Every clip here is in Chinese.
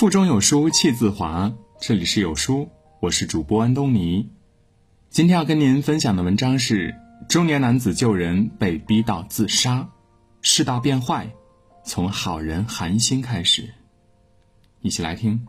腹中有书气自华，这里是有书，我是主播安东尼。今天要跟您分享的文章是：中年男子救人被逼到自杀，世道变坏，从好人寒心开始。一起来听。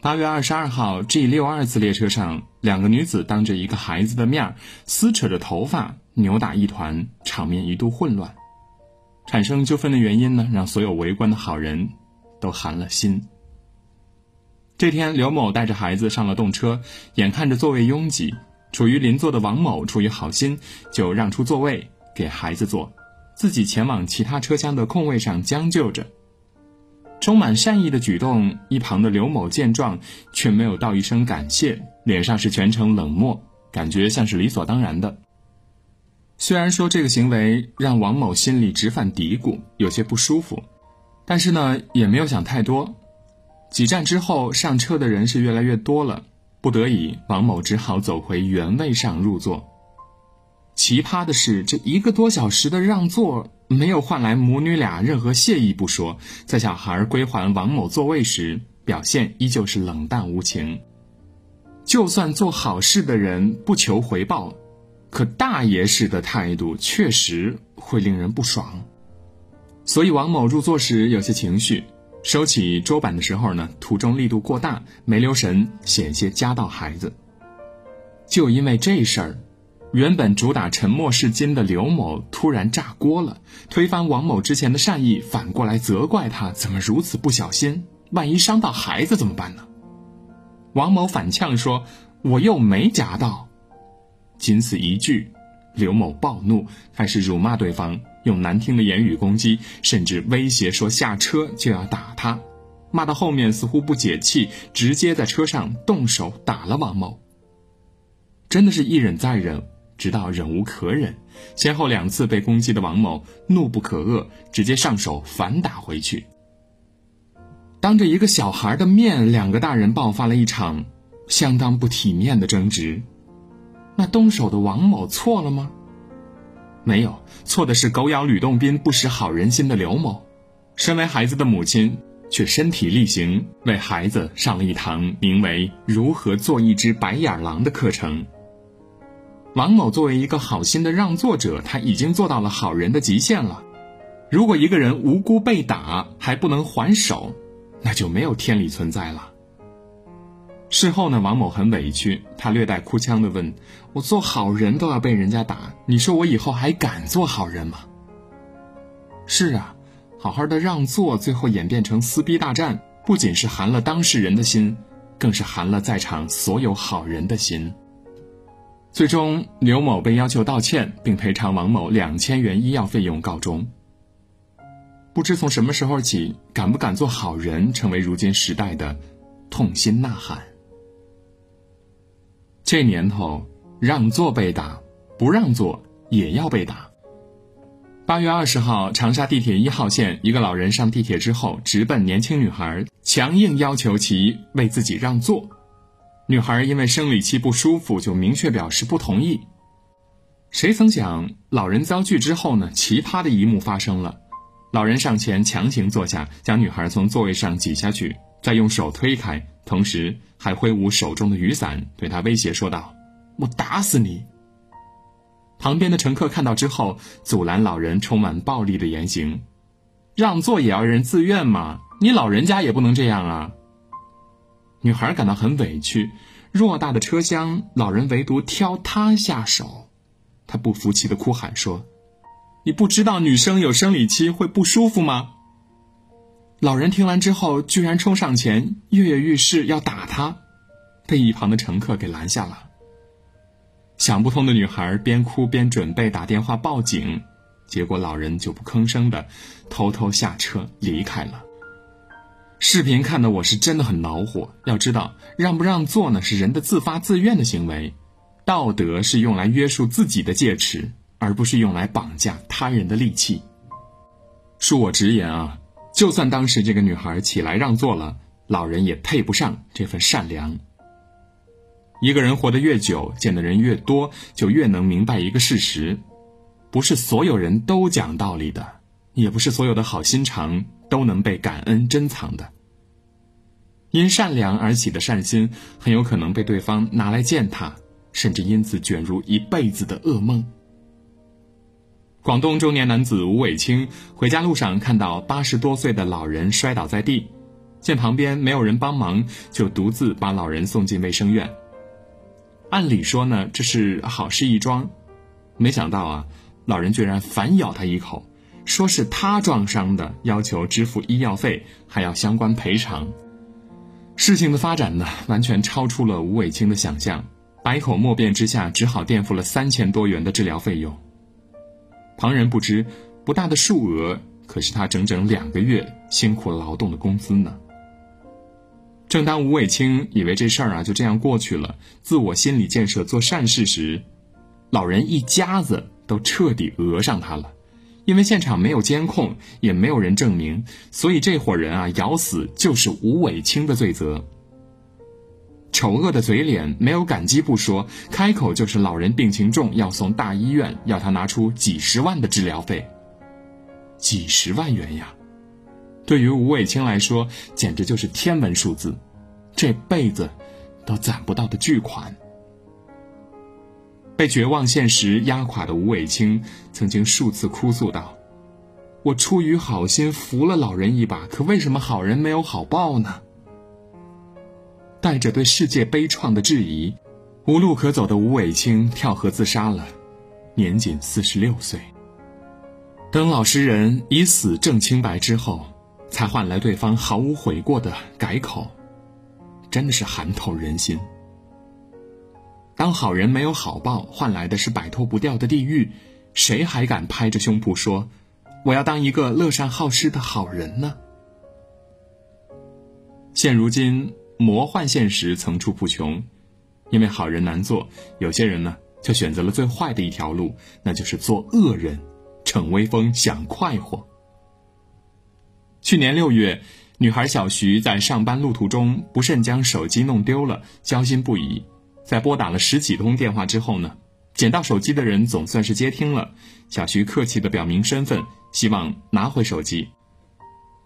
八月二十二号，G 六二次列车上，两个女子当着一个孩子的面撕扯着头发，扭打一团，场面一度混乱。产生纠纷的原因呢，让所有围观的好人都寒了心。这天，刘某带着孩子上了动车，眼看着座位拥挤，处于邻座的王某出于好心，就让出座位给孩子坐，自己前往其他车厢的空位上将就着。充满善意的举动，一旁的刘某见状，却没有道一声感谢，脸上是全程冷漠，感觉像是理所当然的。虽然说这个行为让王某心里直犯嘀咕，有些不舒服，但是呢，也没有想太多。几站之后，上车的人是越来越多了，不得已，王某只好走回原位上入座。奇葩的是，这一个多小时的让座没有换来母女俩任何谢意不说，在小孩归还王某座位时，表现依旧是冷淡无情。就算做好事的人不求回报，可大爷式的态度确实会令人不爽。所以王某入座时有些情绪，收起桌板的时候呢，途中力度过大，没留神，险些夹到孩子。就因为这事儿。原本主打沉默是金的刘某突然炸锅了，推翻王某之前的善意，反过来责怪他怎么如此不小心，万一伤到孩子怎么办呢？王某反呛说：“我又没夹到。”仅此一句，刘某暴怒，开始辱骂对方，用难听的言语攻击，甚至威胁说下车就要打他。骂到后面似乎不解气，直接在车上动手打了王某。真的是一忍再忍。直到忍无可忍，先后两次被攻击的王某怒不可遏，直接上手反打回去。当着一个小孩的面，两个大人爆发了一场相当不体面的争执。那动手的王某错了吗？没有，错的是狗咬吕洞宾不识好人心的刘某。身为孩子的母亲，却身体力行为孩子上了一堂名为“如何做一只白眼狼”的课程。王某作为一个好心的让座者，他已经做到了好人的极限了。如果一个人无辜被打还不能还手，那就没有天理存在了。事后呢，王某很委屈，他略带哭腔的问：“我做好人都要被人家打，你说我以后还敢做好人吗？”是啊，好好的让座，最后演变成撕逼大战，不仅是寒了当事人的心，更是寒了在场所有好人的心。最终，刘某被要求道歉并赔偿王某两千元医药费用告终。不知从什么时候起，敢不敢做好人成为如今时代的痛心呐喊。这年头，让座被打，不让座也要被打。八月二十号，长沙地铁一号线，一个老人上地铁之后，直奔年轻女孩，强硬要求其为自己让座。女孩因为生理期不舒服，就明确表示不同意。谁曾想，老人遭拒之后呢？奇葩的一幕发生了：老人上前强行坐下，将女孩从座位上挤下去，再用手推开，同时还挥舞手中的雨伞，对她威胁说道：“我打死你！”旁边的乘客看到之后，阻拦老人充满暴力的言行：“让座也要人自愿嘛，你老人家也不能这样啊！”女孩感到很委屈，偌大的车厢，老人唯独挑她下手，她不服气的哭喊说：“你不知道女生有生理期会不舒服吗？”老人听完之后，居然冲上前跃跃欲试要打他，被一旁的乘客给拦下了。想不通的女孩边哭边准备打电话报警，结果老人就不吭声的偷偷下车离开了。视频看的我是真的很恼火。要知道，让不让座呢是人的自发自愿的行为，道德是用来约束自己的戒尺，而不是用来绑架他人的利器。恕我直言啊，就算当时这个女孩起来让座了，老人也配不上这份善良。一个人活得越久，见的人越多，就越能明白一个事实：不是所有人都讲道理的，也不是所有的好心肠。都能被感恩珍藏的。因善良而起的善心，很有可能被对方拿来践踏，甚至因此卷入一辈子的噩梦。广东中年男子吴伟清回家路上看到八十多岁的老人摔倒在地，见旁边没有人帮忙，就独自把老人送进卫生院。按理说呢，这是好事一桩，没想到啊，老人居然反咬他一口，说是他撞伤的，要求支付医药费，还要相关赔偿。事情的发展呢，完全超出了吴伟清的想象，百口莫辩之下，只好垫付了三千多元的治疗费用。旁人不知，不大的数额，可是他整整两个月辛苦劳动的工资呢。正当吴伟清以为这事儿啊就这样过去了，自我心理建设做善事时，老人一家子都彻底讹上他了。因为现场没有监控，也没有人证明，所以这伙人啊咬死就是吴伟清的罪责。丑恶的嘴脸没有感激不说，开口就是老人病情重，要送大医院，要他拿出几十万的治疗费。几十万元呀，对于吴伟清来说，简直就是天文数字，这辈子都攒不到的巨款。被绝望现实压垮的吴伟清，曾经数次哭诉道：“我出于好心扶了老人一把，可为什么好人没有好报呢？”带着对世界悲怆的质疑，无路可走的吴伟清跳河自杀了，年仅四十六岁。等老实人以死证清白之后，才换来对方毫无悔过的改口，真的是寒透人心。当好人没有好报，换来的是摆脱不掉的地狱，谁还敢拍着胸脯说：“我要当一个乐善好施的好人呢？”现如今。魔幻现实层出不穷，因为好人难做，有些人呢就选择了最坏的一条路，那就是做恶人，逞威风，享快活。去年六月，女孩小徐在上班路途中不慎将手机弄丢了，焦心不已。在拨打了十几通电话之后呢，捡到手机的人总算是接听了，小徐客气的表明身份，希望拿回手机。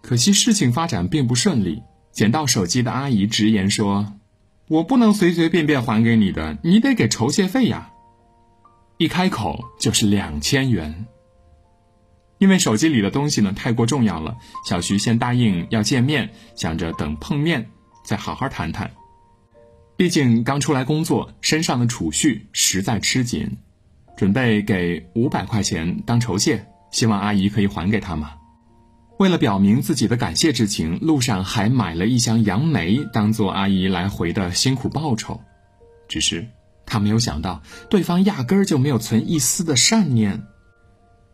可惜事情发展并不顺利。捡到手机的阿姨直言说：“我不能随随便便还给你的，你得给酬谢费呀。”一开口就是两千元。因为手机里的东西呢太过重要了，小徐先答应要见面，想着等碰面再好好谈谈。毕竟刚出来工作，身上的储蓄实在吃紧，准备给五百块钱当酬谢，希望阿姨可以还给他嘛。为了表明自己的感谢之情，路上还买了一箱杨梅，当做阿姨来回的辛苦报酬。只是他没有想到，对方压根儿就没有存一丝的善念。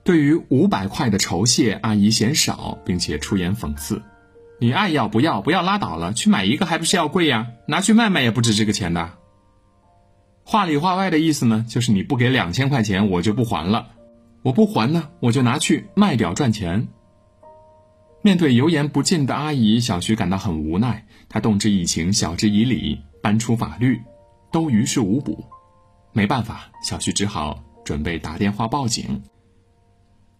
对于五百块的酬谢，阿姨嫌少，并且出言讽刺：“你爱要不要，不要拉倒了，去买一个还不是要贵呀？拿去卖卖也不值这个钱的。”话里话外的意思呢，就是你不给两千块钱，我就不还了。我不还呢，我就拿去卖掉赚钱。面对油盐不进的阿姨，小徐感到很无奈。他动之以情，晓之以理，搬出法律，都于事无补。没办法，小徐只好准备打电话报警。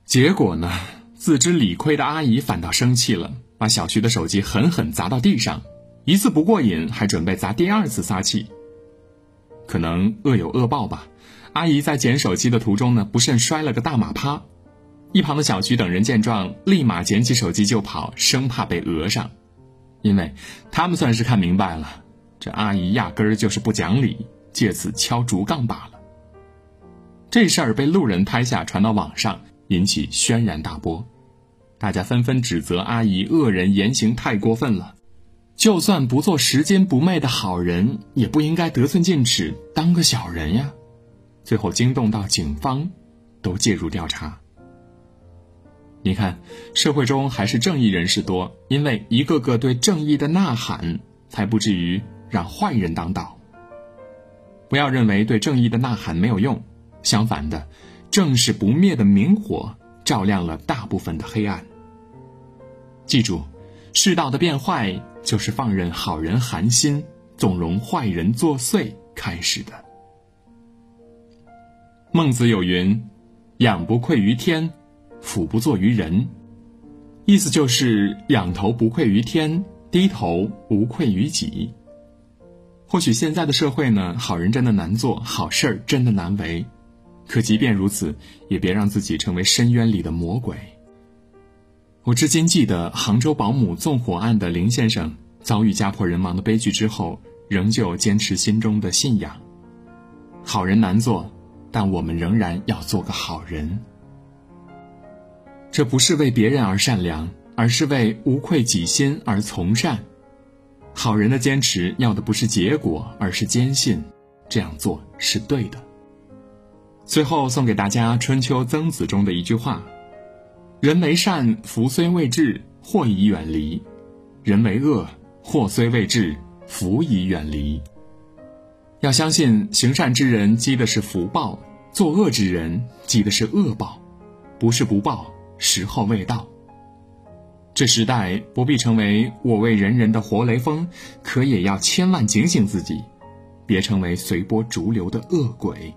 结果呢，自知理亏的阿姨反倒生气了，把小徐的手机狠狠砸到地上。一次不过瘾，还准备砸第二次撒气。可能恶有恶报吧，阿姨在捡手机的途中呢，不慎摔了个大马趴。一旁的小徐等人见状，立马捡起手机就跑，生怕被讹上，因为他们算是看明白了，这阿姨压根儿就是不讲理，借此敲竹杠罢了。这事儿被路人拍下，传到网上，引起轩然大波，大家纷纷指责阿姨恶人言行太过分了，就算不做拾金不昧的好人，也不应该得寸进尺，当个小人呀。最后惊动到警方，都介入调查。你看，社会中还是正义人士多，因为一个个对正义的呐喊，才不至于让坏人当道。不要认为对正义的呐喊没有用，相反的，正是不灭的明火，照亮了大部分的黑暗。记住，世道的变坏，就是放任好人寒心，纵容坏人作祟开始的。孟子有云：“养不愧于天。”俯不作于人，意思就是仰头不愧于天，低头无愧于己。或许现在的社会呢，好人真的难做，好事儿真的难为。可即便如此，也别让自己成为深渊里的魔鬼。我至今记得杭州保姆纵火案的林先生遭遇家破人亡的悲剧之后，仍旧坚持心中的信仰。好人难做，但我们仍然要做个好人。这不是为别人而善良，而是为无愧己心而从善。好人的坚持要的不是结果，而是坚信这样做是对的。最后送给大家《春秋曾子》中的一句话：“人为善，福虽未至，祸已远离；人为恶，祸虽未至，福已远离。”要相信，行善之人积的是福报，作恶之人积的是恶报，不是不报，时候未到。这时代不必成为我为人人的活雷锋，可也要千万警醒自己，别成为随波逐流的恶鬼。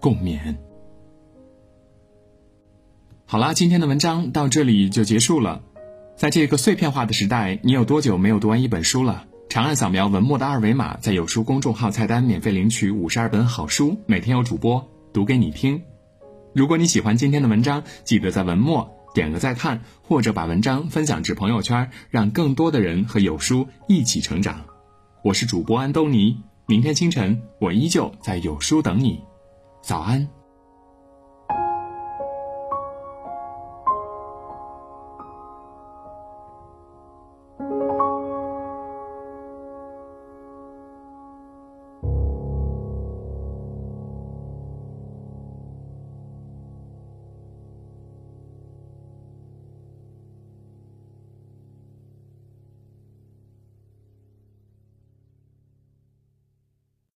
共勉。好啦，今天的文章到这里就结束了。在这个碎片化的时代，你有多久没有读完一本书了？长按扫描文末的二维码，在有书公众号菜单免费领取五十二本好书，每天有主播读给你听。如果你喜欢今天的文章，记得在文末点个再看，或者把文章分享至朋友圈，让更多的人和有书一起成长。我是主播安东尼，明天清晨我依旧在有书等你。早安。